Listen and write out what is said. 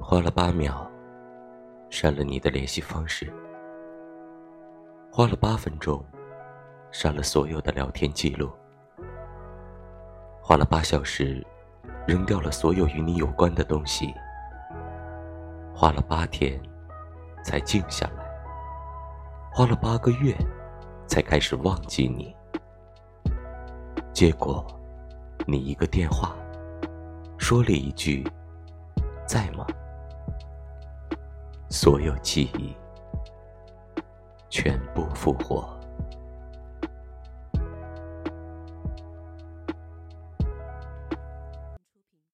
花了八秒，删了你的联系方式；花了八分钟，删了所有的聊天记录；花了八小时，扔掉了所有与你有关的东西；花了八天，才静下来；花了八个月，才开始忘记你。结果，你一个电话，说了一句：“在吗？”所有记忆全部复活。